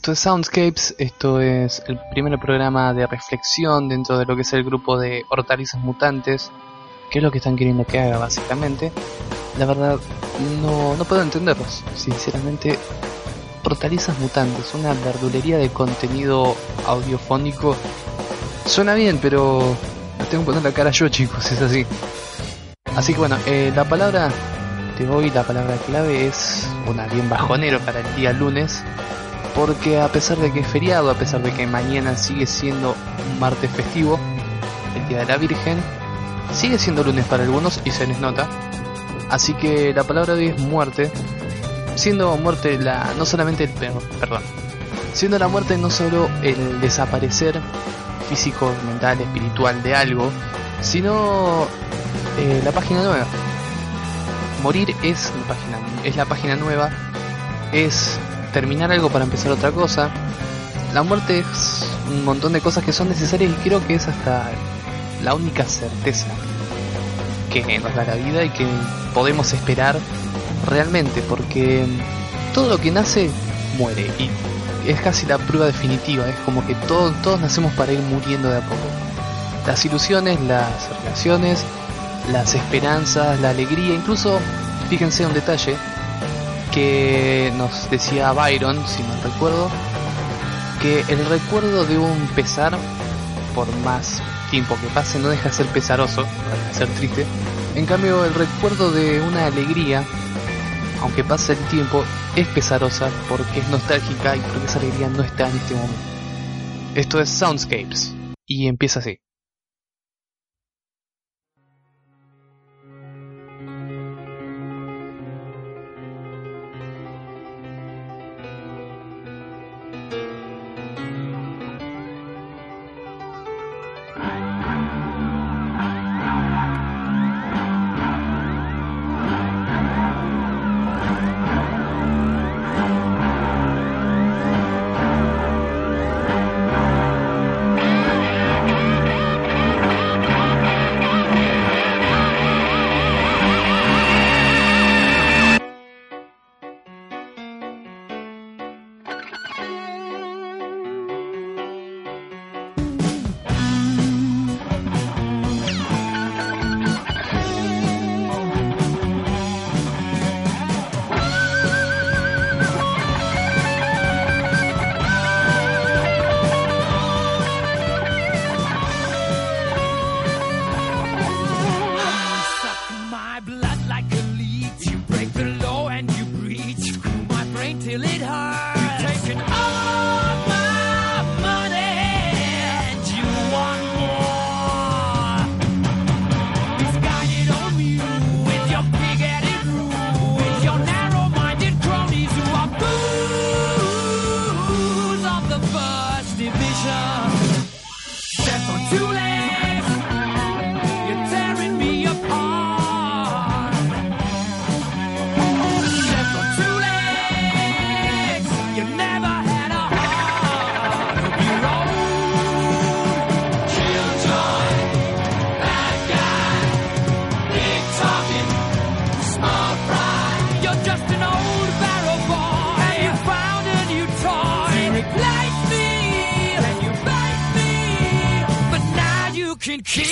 Esto es Soundscapes, esto es el primer programa de reflexión dentro de lo que es el grupo de hortalizas mutantes, que es lo que están queriendo que haga básicamente. La verdad, no, no puedo entenderlos, sinceramente. Hortalizas mutantes, una verdulería de contenido audiofónico. Suena bien, pero tengo que poner la cara yo, chicos, es así. Así que bueno, eh, la palabra de hoy, la palabra clave es una bien bajonero para el día lunes, porque a pesar de que es feriado, a pesar de que mañana sigue siendo un martes festivo, el Día de la Virgen, sigue siendo lunes para algunos y se les nota. Así que la palabra de hoy es muerte, siendo muerte la no solamente el perdón, siendo la muerte no solo el desaparecer físico, mental, espiritual de algo, sino eh, la página nueva. Morir es la página, es la página nueva, es terminar algo para empezar otra cosa. La muerte es un montón de cosas que son necesarias y creo que es hasta la única certeza que nos da la vida y que podemos esperar realmente, porque todo lo que nace muere y es casi la prueba definitiva, es como que todos, todos nacemos para ir muriendo de a poco. Las ilusiones, las relaciones, las esperanzas, la alegría, incluso, fíjense un detalle que nos decía Byron, si no recuerdo, que el recuerdo de un pesar, por más tiempo que pase, no deja de ser pesaroso, deja de ser triste. En cambio, el recuerdo de una alegría, aunque pase el tiempo, es pesarosa porque es nostálgica y porque esa alegría no está en este momento. Esto es Soundscapes y empieza así.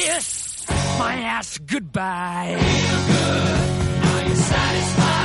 kiss my ass goodbye. Good. Are you satisfied?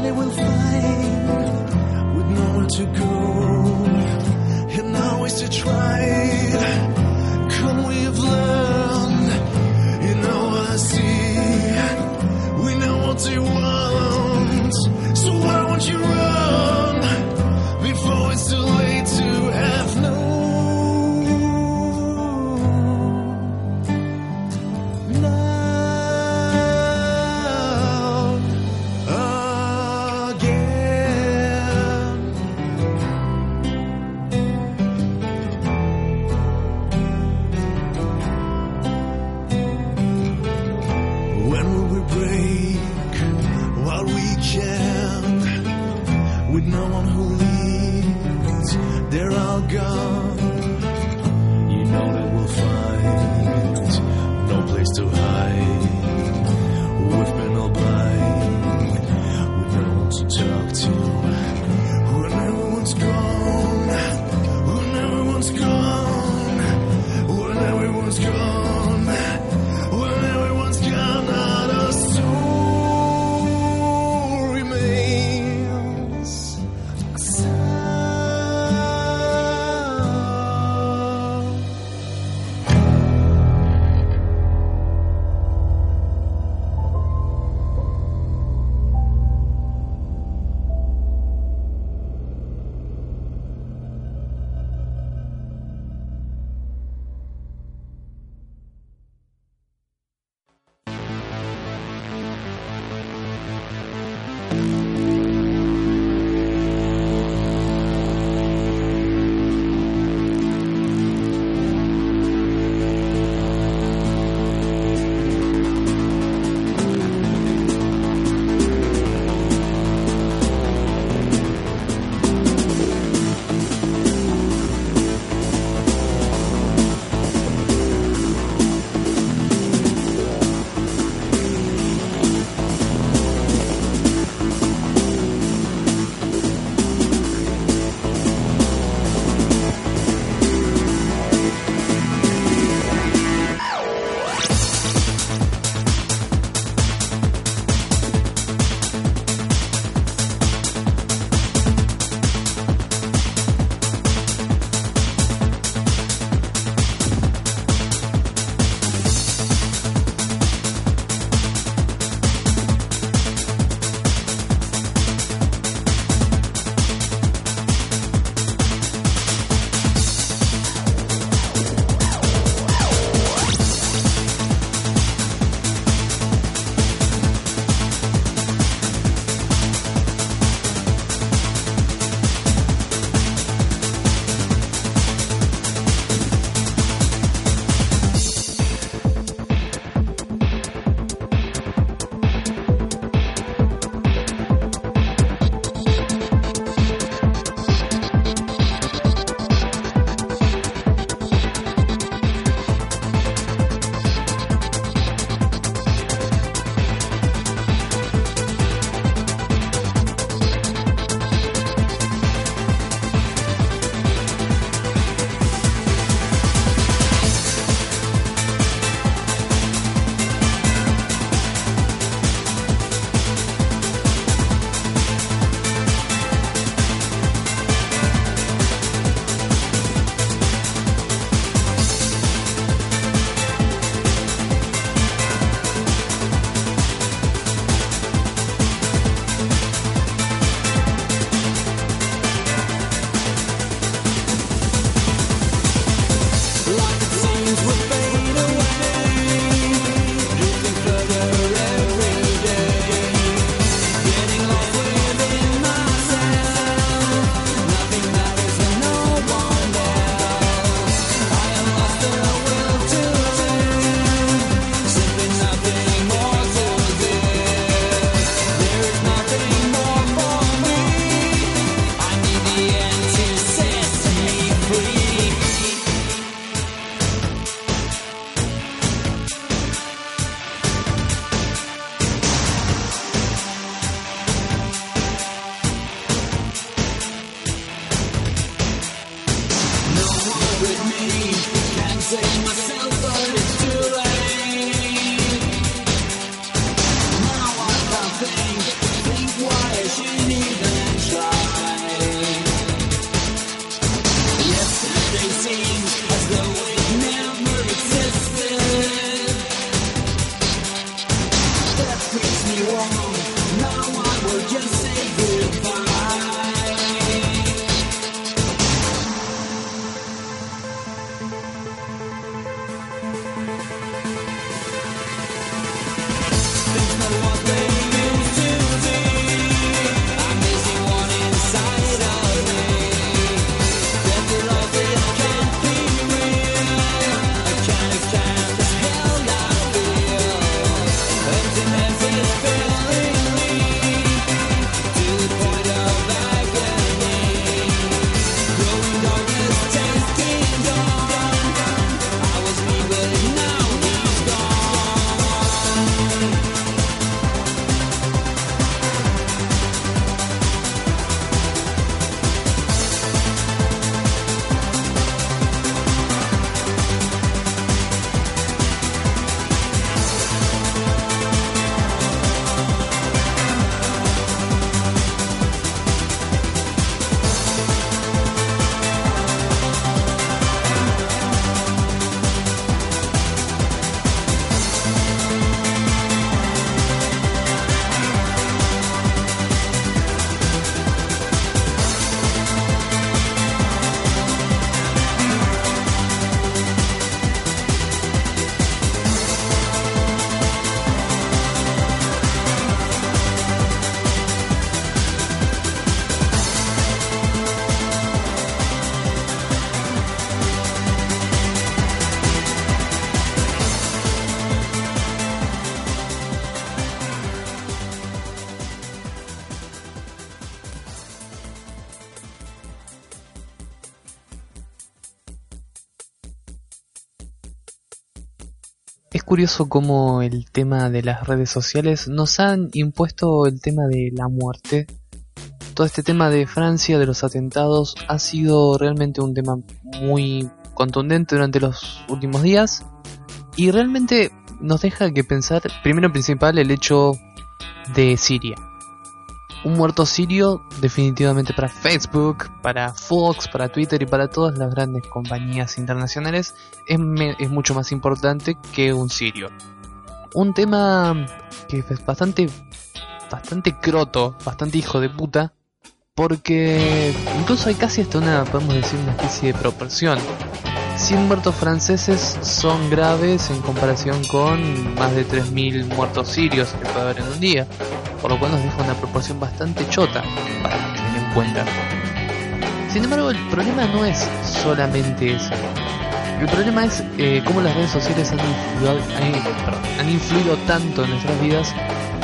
only will find with nowhere to go. And now is to try. Come, we have learned. You know what I see. We know what they want. So why won't you run? Curioso cómo el tema de las redes sociales nos han impuesto el tema de la muerte. Todo este tema de Francia, de los atentados, ha sido realmente un tema muy contundente durante los últimos días y realmente nos deja que pensar, primero en principal, el hecho de Siria. Un muerto sirio definitivamente para Facebook, para Fox, para Twitter y para todas las grandes compañías internacionales es, mucho más importante que un sirio. Un tema que es bastante, bastante croto, bastante hijo de puta, porque incluso hay casi hasta una, podemos decir, una especie de proporción. 100 muertos franceses son graves en comparación con más de 3.000 muertos sirios que puede haber en un día, por lo cual nos deja una proporción bastante chota para tener en cuenta. Sin embargo, el problema no es solamente ese. El problema es eh, cómo las redes sociales han influido, han influido tanto en nuestras vidas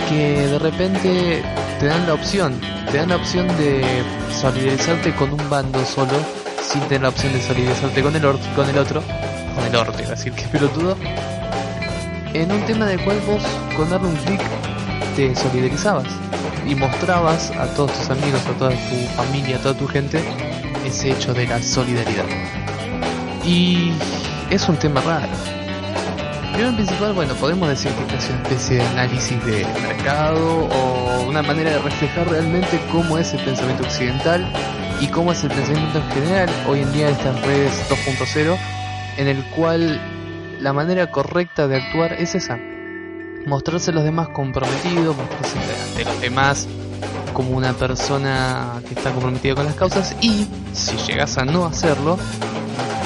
que de repente te dan la opción, te dan la opción de solidarizarte con un bando solo sin tener la opción de solidarizarte con el, or- con el otro, con el iba a decir que pelotudo, en un tema del cual vos con darle un clic te solidarizabas y mostrabas a todos tus amigos, a toda tu familia, a toda tu gente ese hecho de la solidaridad. Y es un tema raro. Primero en principal, bueno, podemos decir que es una especie de análisis de mercado o una manera de reflejar realmente cómo es el pensamiento occidental y cómo es el pensamiento en general hoy en día en estas redes 2.0, en el cual la manera correcta de actuar es esa. Mostrarse a los demás comprometido, mostrarse ante los demás como una persona que está comprometida con las causas y si llegas a no hacerlo,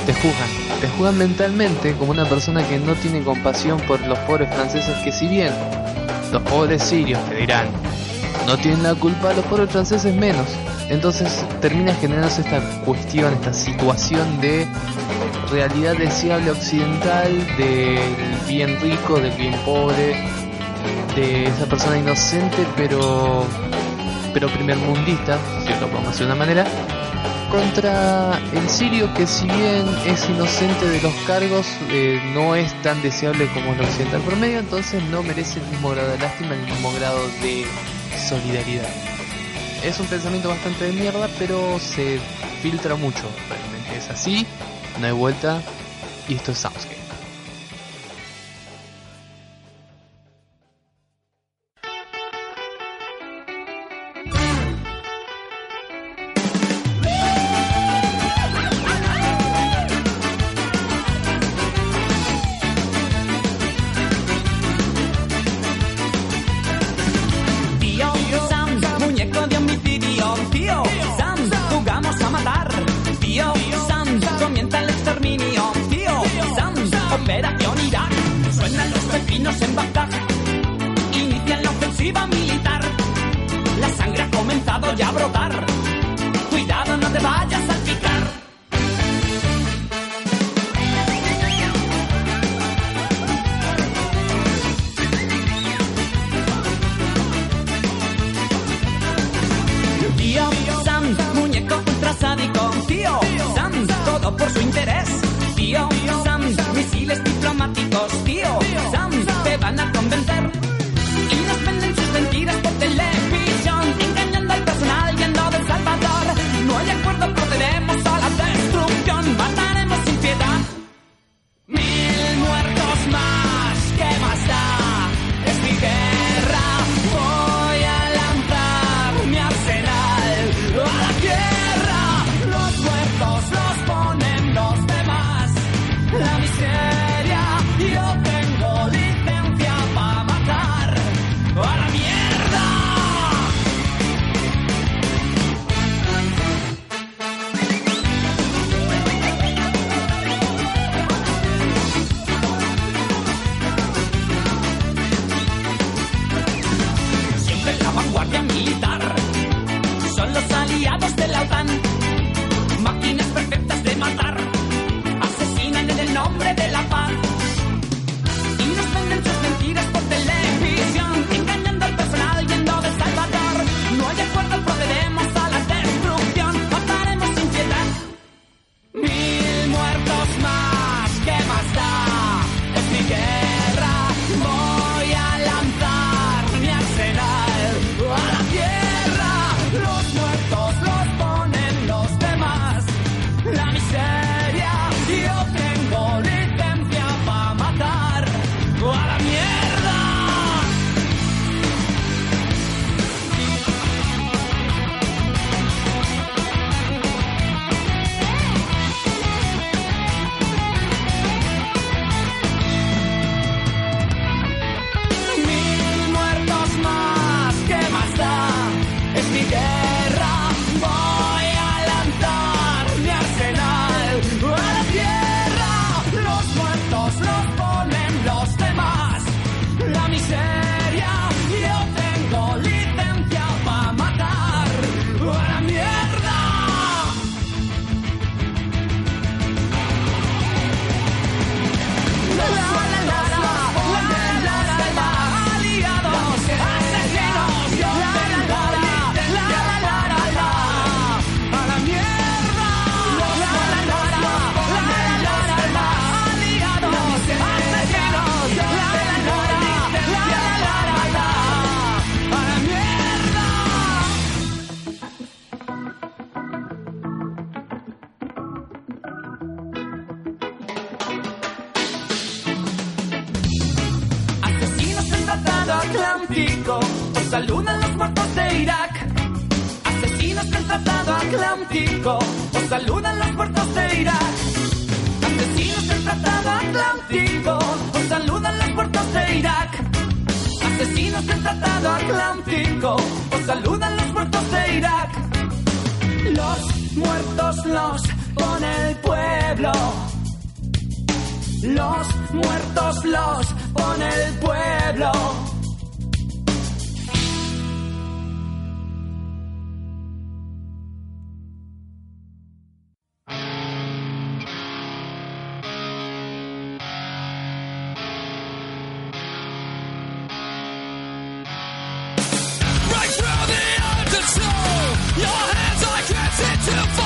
te juzgan. Te juzgan mentalmente como una persona que no tiene compasión por los pobres franceses que si bien los pobres sirios te dirán no tienen la culpa, los pobres franceses menos. Entonces termina generándose esta cuestión, esta situación de realidad deseable occidental, del bien rico, del bien pobre, de esa persona inocente pero pero primermundista, si lo podemos de una manera, contra el sirio que si bien es inocente de los cargos, eh, no es tan deseable como el occidental promedio, entonces no merece el mismo grado de lástima, el mismo grado de solidaridad. Es un pensamiento bastante de mierda, pero se filtra mucho, realmente es así, no hay vuelta, y esto es Soundscape. Yeah.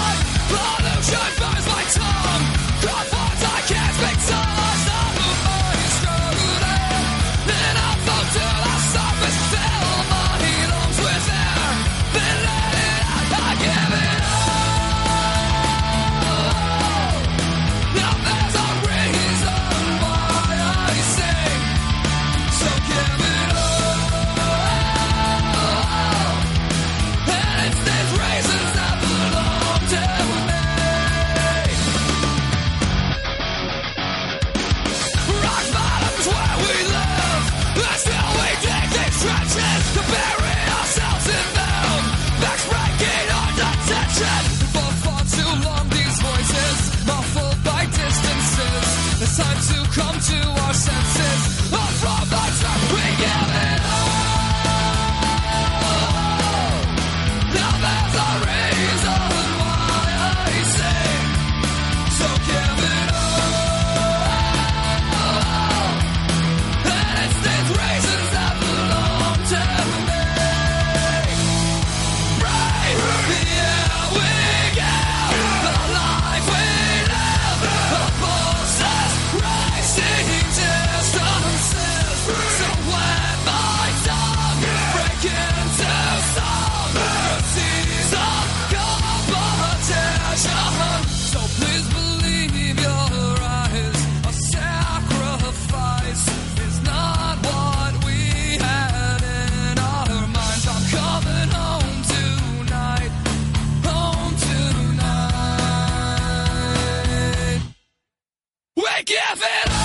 give it up.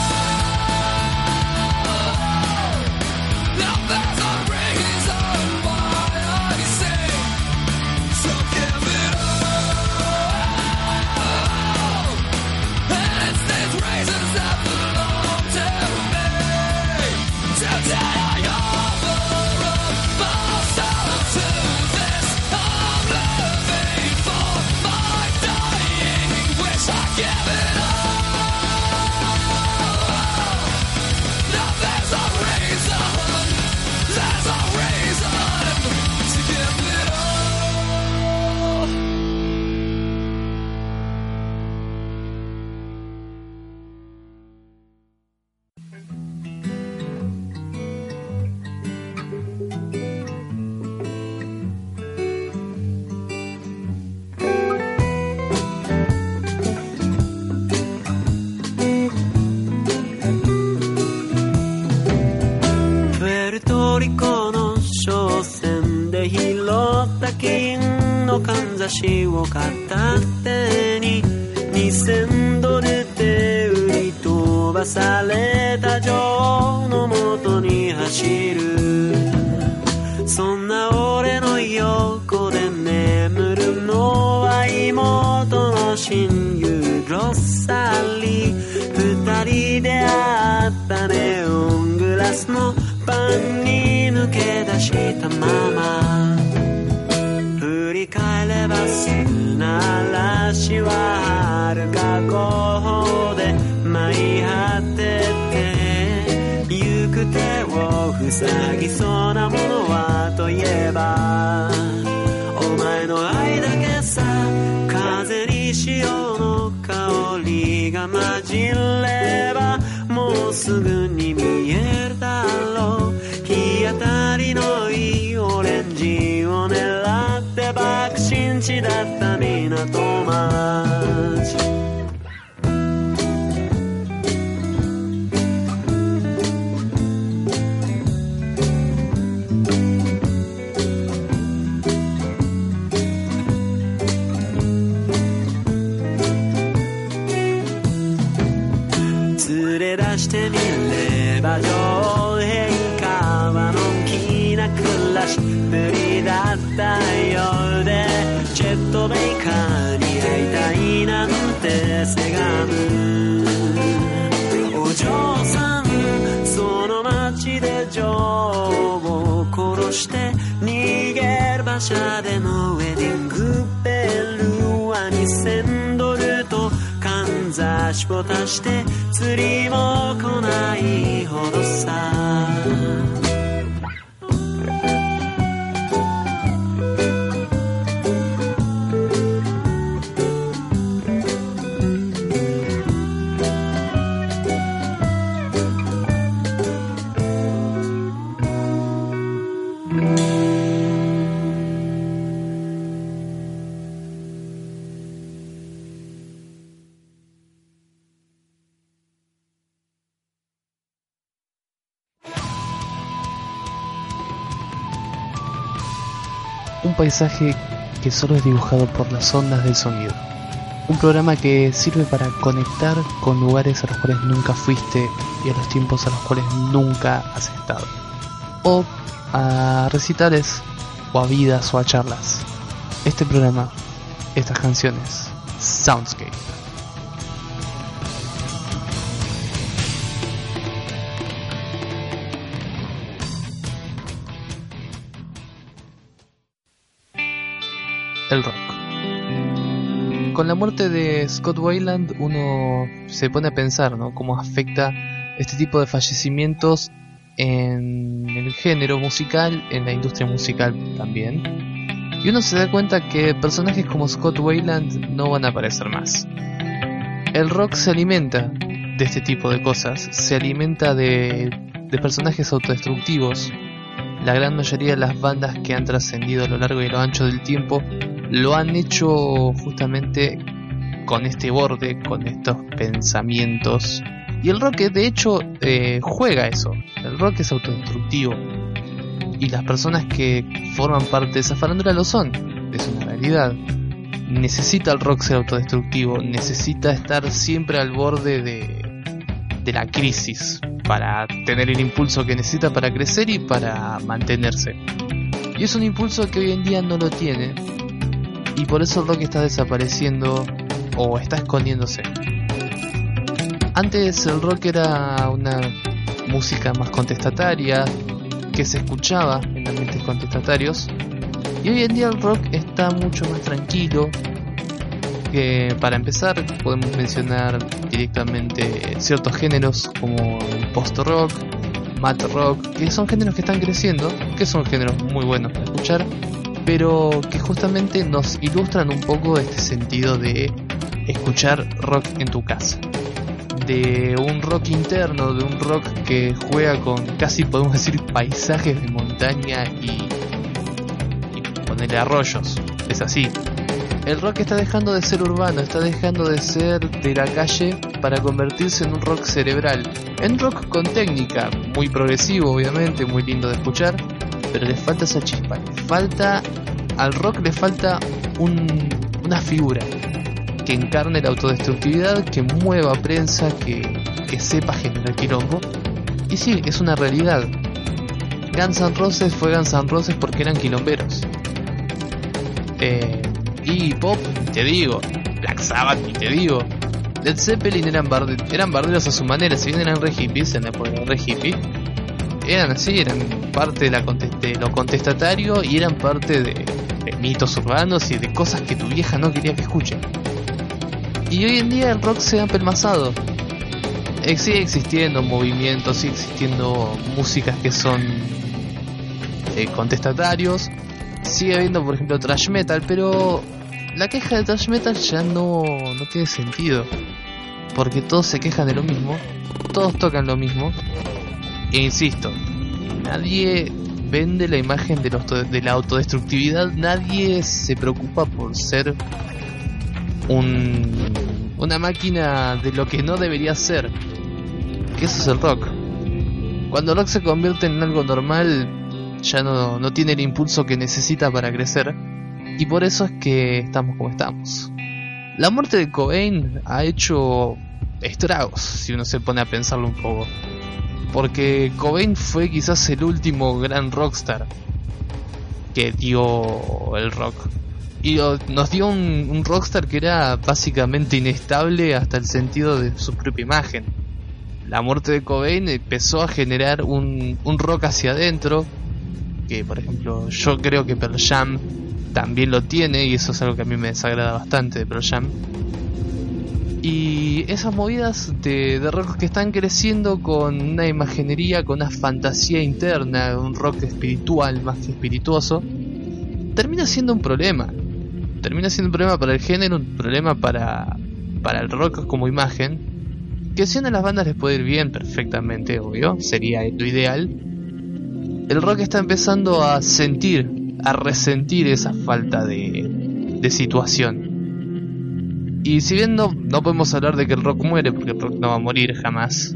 話を片手に2000ドルで売り飛ばされた女王のもとに走る。そんな俺の横で眠るのは妹の親友ロッサリ二人で会ったネオングラスのパンに抜け出したまま。騒ぎそうなものはといえばお前の愛だけさ風に潮の香りが混じればもうすぐに見えるだろう。日当たりのいいオレンジを狙って爆心地だった港町。車でのウェディング。ベルは2000ドルとかんざしを足して釣りも来ないほどさ。Paisaje que solo es dibujado por las ondas del sonido. Un programa que sirve para conectar con lugares a los cuales nunca fuiste y a los tiempos a los cuales nunca has estado. O a recitales, o a vidas, o a charlas. Este programa, estas canciones, Soundscape. El rock. Con la muerte de Scott Weiland uno se pone a pensar, ¿no? Cómo afecta este tipo de fallecimientos en el género musical, en la industria musical también. Y uno se da cuenta que personajes como Scott Weiland no van a aparecer más. El rock se alimenta de este tipo de cosas, se alimenta de, de personajes autodestructivos. La gran mayoría de las bandas que han trascendido a lo largo y lo ancho del tiempo lo han hecho justamente con este borde, con estos pensamientos. Y el rock de hecho eh, juega eso. El rock es autodestructivo. Y las personas que forman parte de esa farándula lo son. Es una realidad. Necesita el rock ser autodestructivo. Necesita estar siempre al borde de, de la crisis. Para tener el impulso que necesita para crecer y para mantenerse. Y es un impulso que hoy en día no lo tiene. Y por eso el rock está desapareciendo o está escondiéndose. Antes el rock era una música más contestataria, que se escuchaba en ambientes contestatarios. Y hoy en día el rock está mucho más tranquilo. Que para empezar podemos mencionar directamente ciertos géneros como el post-rock, mat rock, que son géneros que están creciendo, que son géneros muy buenos para escuchar, pero que justamente nos ilustran un poco este sentido de escuchar rock en tu casa. De un rock interno, de un rock que juega con casi podemos decir paisajes de montaña y, y ponerle arroyos. Es así. El rock está dejando de ser urbano, está dejando de ser de la calle para convertirse en un rock cerebral. En rock con técnica, muy progresivo obviamente, muy lindo de escuchar, pero le falta esa chispa, le falta al rock le falta un, una figura que encarne la autodestructividad, que mueva prensa, que, que sepa generar quilombo. Y sí, es una realidad. Guns N' Roses fue Guns N' Roses porque eran quilomberos. Eh, y Pop, te digo. Black Sabbath, te digo. Led Zeppelin eran, barde eran barderos a su manera, si bien eran re hippies en la época re hippie, eran así, eran parte de, la de lo contestatario y eran parte de, mitos urbanos y de cosas que tu vieja no quería que escuchen. Y hoy en día el rock se ha pelmazado. Eh, sigue existiendo movimientos, sigue existiendo músicas que son eh, contestatarios. Sigue habiendo, por ejemplo, thrash metal, pero la queja de thrash metal ya no, no tiene sentido. Porque todos se quejan de lo mismo, todos tocan lo mismo. E insisto, nadie vende la imagen de, la autodestructividad, nadie se preocupa por ser un, una máquina de lo que no debería ser. Que eso es el rock. Cuando el rock se convierte en algo normal, ya no, no tiene el impulso que necesita para crecer. Y por eso es que estamos como estamos. La muerte de Cobain ha hecho estragos, si uno se pone a pensarlo un poco. Porque Cobain fue quizás el último gran rockstar que dio el rock. Y nos dio un, un rockstar que era básicamente inestable hasta el sentido de su propia imagen. La muerte de Cobain empezó a generar un, un rock hacia adentro, que por ejemplo yo creo que Pearl Jam también lo tiene, y eso es algo que a mí me desagrada bastante de Pearl Jam. Y esas movidas de, de rock que están creciendo con una imaginería, con una fantasía interna, un rock espiritual más que espirituoso, termina siendo un problema. Termina siendo un problema para el género, un problema para, para el rock como imagen. Que si una de las bandas les puede ir bien perfectamente, obvio, sería lo ideal. El rock está empezando a sentir, a resentir esa falta de, de situación. Y si bien no, no podemos hablar de que el rock muere, porque el rock no va a morir jamás,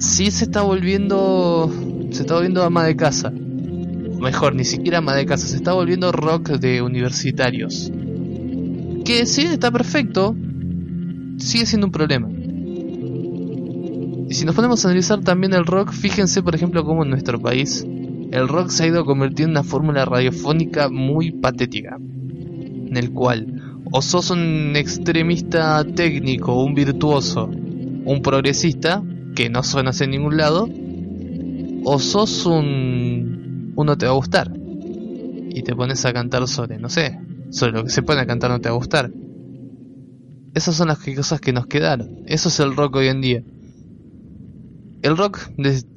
sí se está volviendo. Se está volviendo ama de casa. Mejor, ni siquiera ama de casa, se está volviendo rock de universitarios. Que sí, está perfecto, sigue siendo un problema. Y si nos ponemos a analizar también el rock, fíjense por ejemplo cómo en nuestro país el rock se ha ido convirtiendo en una fórmula radiofónica muy patética, en el cual o sos un extremista técnico, un virtuoso, un progresista, que no suenas en ningún lado, o sos un... uno te va a gustar. Y te pones a cantar sobre, no sé, sobre lo que se pone a cantar no te va a gustar. Esas son las cosas que nos quedaron. Eso es el rock hoy en día. El rock,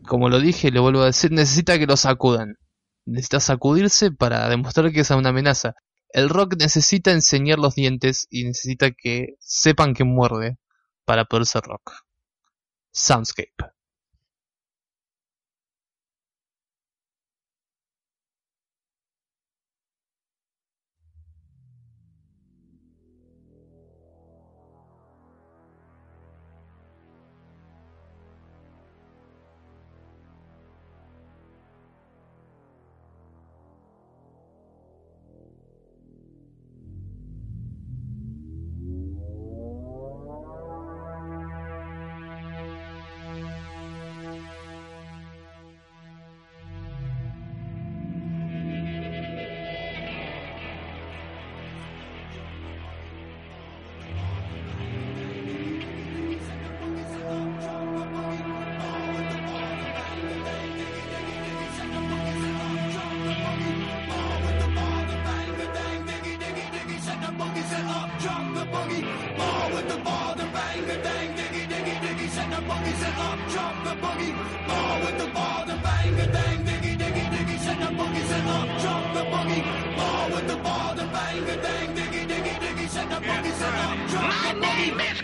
como lo dije lo vuelvo a decir, necesita que lo sacudan. Necesita sacudirse para demostrar que es una amenaza. El rock necesita enseñar los dientes y necesita que sepan que muerde para poder ser rock. Soundscape. My name is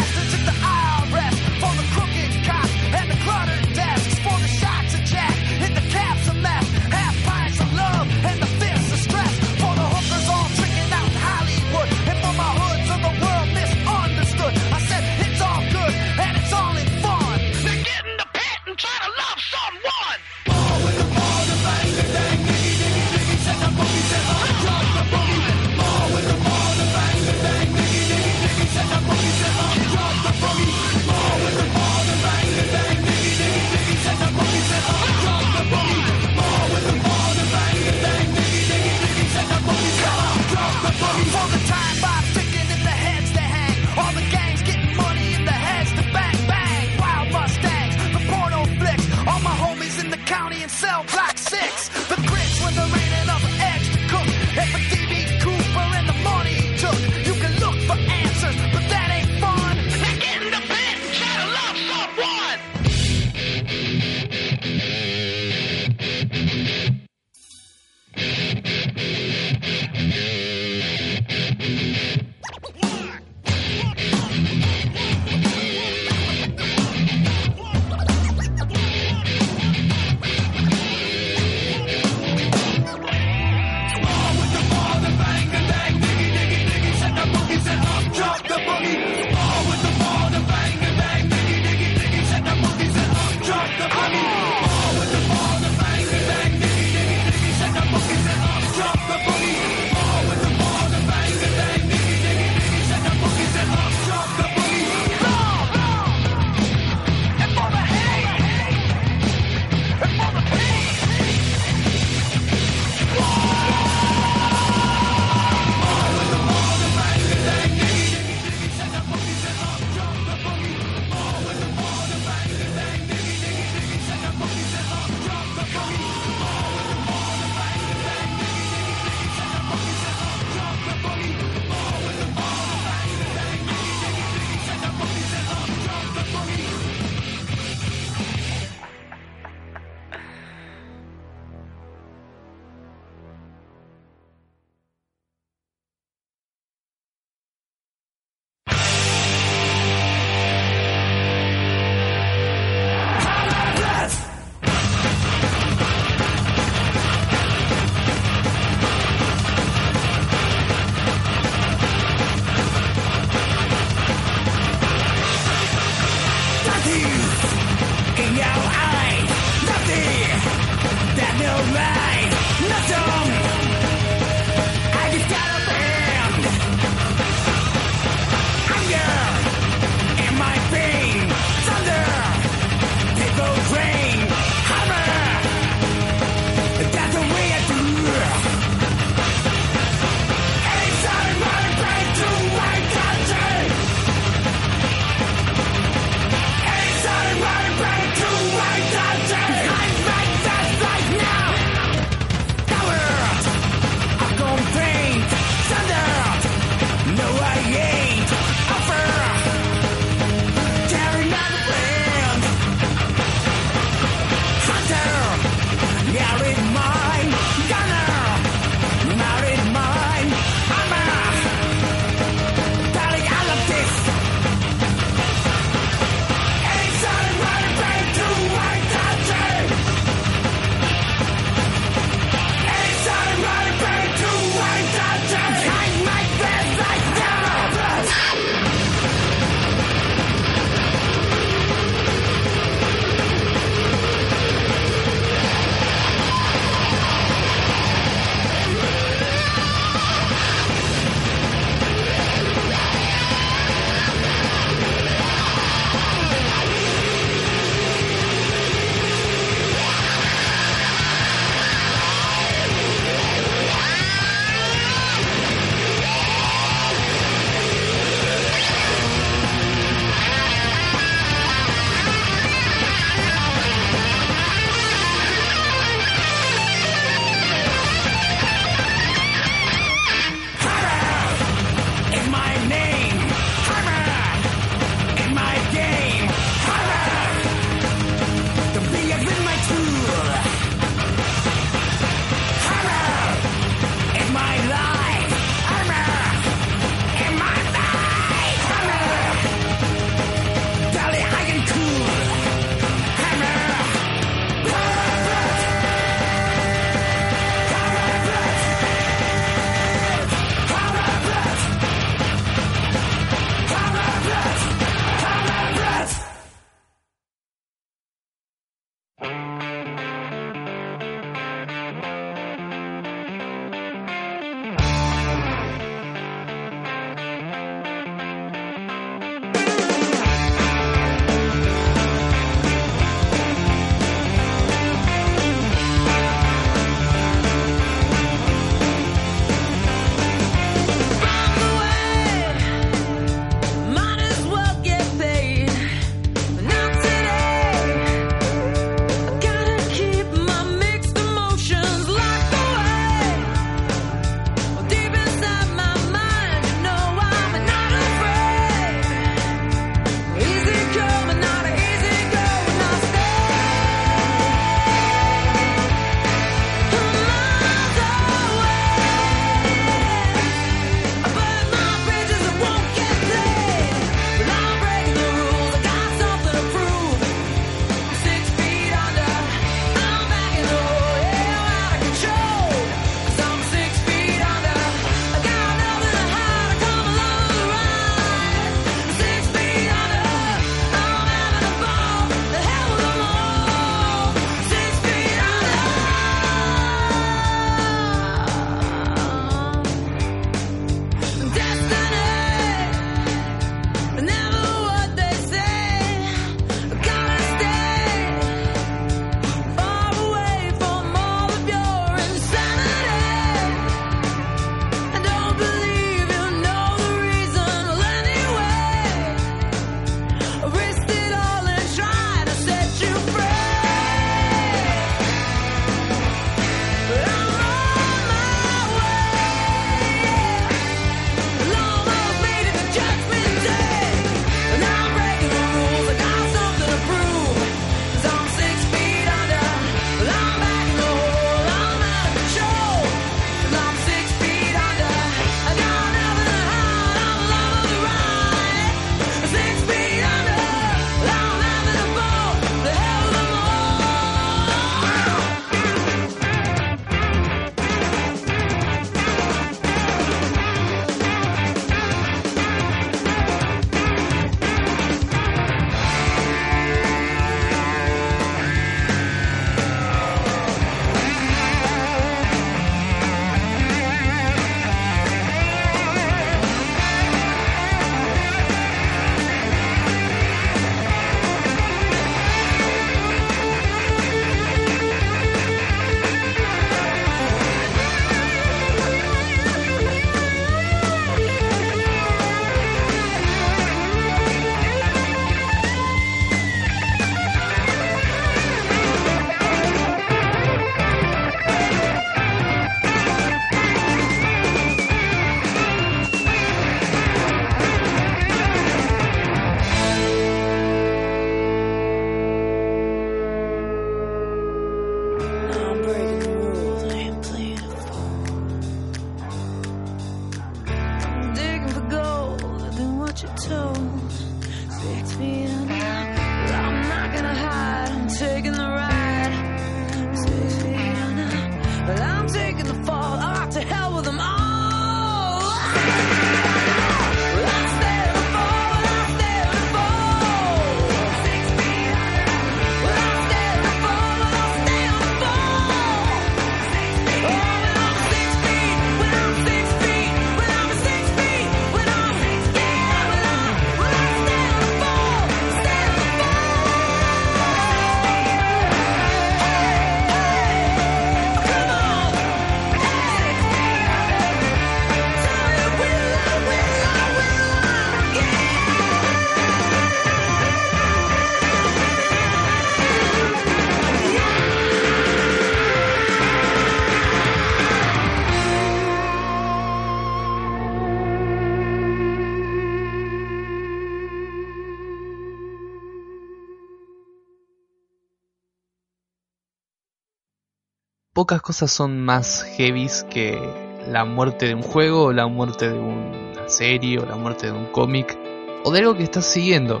pocas cosas son más heavies que la muerte de un juego, o la muerte de una serie, o la muerte de un cómic, o de algo que estás siguiendo.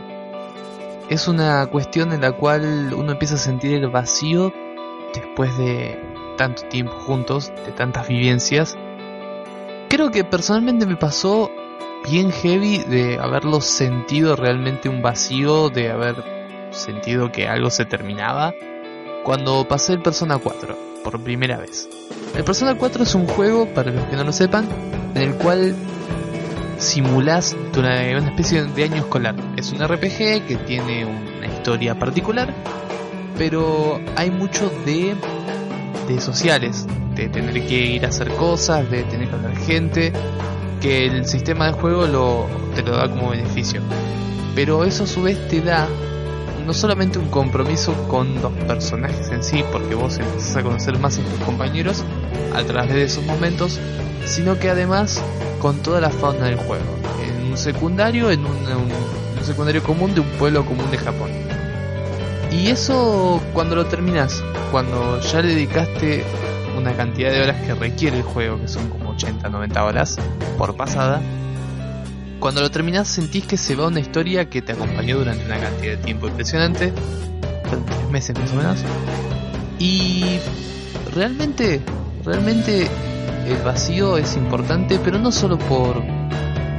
Es una cuestión en la cual uno empieza a sentir el vacío después de tanto tiempo juntos, de tantas vivencias. Creo que personalmente me pasó bien heavy de haberlo sentido realmente un vacío, de haber sentido que algo se terminaba cuando pasé el Persona 4 por primera vez. El Persona 4 es un juego, para los que no lo sepan, en el cual simulás una, especie de año escolar. Es un RPG que tiene una historia particular, pero hay mucho de, de sociales, de tener que ir a hacer cosas, de tener que hablar gente, que el sistema de juego lo, te lo da como beneficio. Pero eso a su vez te da no solamente un compromiso con los personajes en sí, porque vos empezás a conocer más a tus compañeros a través de esos momentos, sino que además con toda la fauna del juego. En un secundario, en un, un- un secundario común de un pueblo común de Japón. Y eso cuando lo terminas, cuando ya le dedicaste una cantidad de horas que requiere el juego, que son como 80, 90 horas por pasada, cuando lo terminas sentís que se va una historia que te acompañó durante una cantidad de tiempo impresionante, tres meses más o menos, y realmente, realmente el vacío es importante, pero no solo por,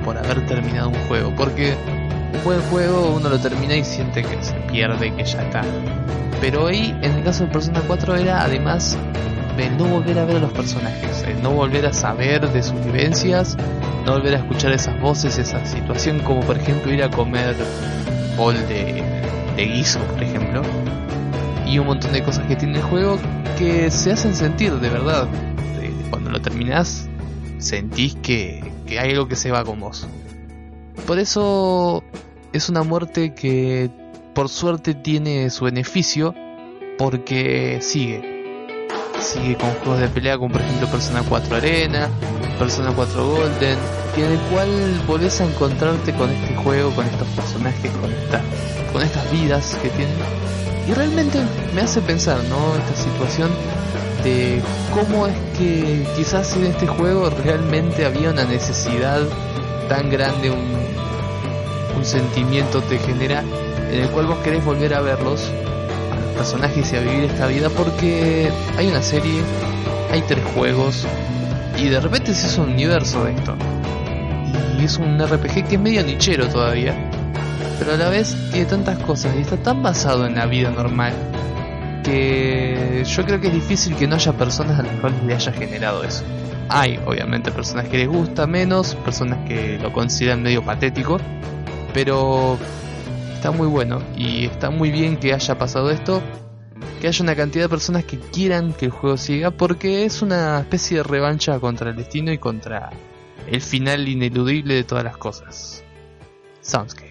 por haber terminado un juego, porque un buen juego uno lo termina y siente que se pierde, que ya está. Pero ahí, en el caso de Persona 4, era además el no volver a ver a los personajes, el no volver a saber de sus vivencias, no volver a escuchar esas voces, esa situación, como por ejemplo ir a comer bol de, de guiso, por ejemplo, y un montón de cosas que tiene el juego que se hacen sentir de verdad. De- Cuando lo terminás, sentís que, que hay algo que se va con vos. Por eso es una muerte que por suerte tiene su beneficio porque sigue. Sigue con juegos de pelea como por ejemplo Persona 4 Arena, Persona 4 Golden, y en el cual volvés a encontrarte con este juego, con estos personajes, con, con estas vidas que tienen. Y realmente me hace pensar, ¿no? Esta situación de cómo es que quizás en este juego realmente había una necesidad tan grande, un, un sentimiento te genera en el cual vos querés volver a verlos, personajes y a vivir esta vida porque hay una serie, hay tres juegos y de repente se hizo un universo de esto. Y es un RPG que es medio nichero todavía, pero a la vez tiene tantas cosas y está tan basado en la vida normal que yo creo que es difícil que no haya personas a las cuales le haya generado eso. Hay, obviamente, personas que les gusta menos, personas que lo consideran medio patético, pero está muy bueno y está muy bien que haya pasado esto, que haya una cantidad de personas que quieran que el juego siga, porque es una especie de revancha contra el destino y contra el final ineludible de todas las cosas. Soundscape.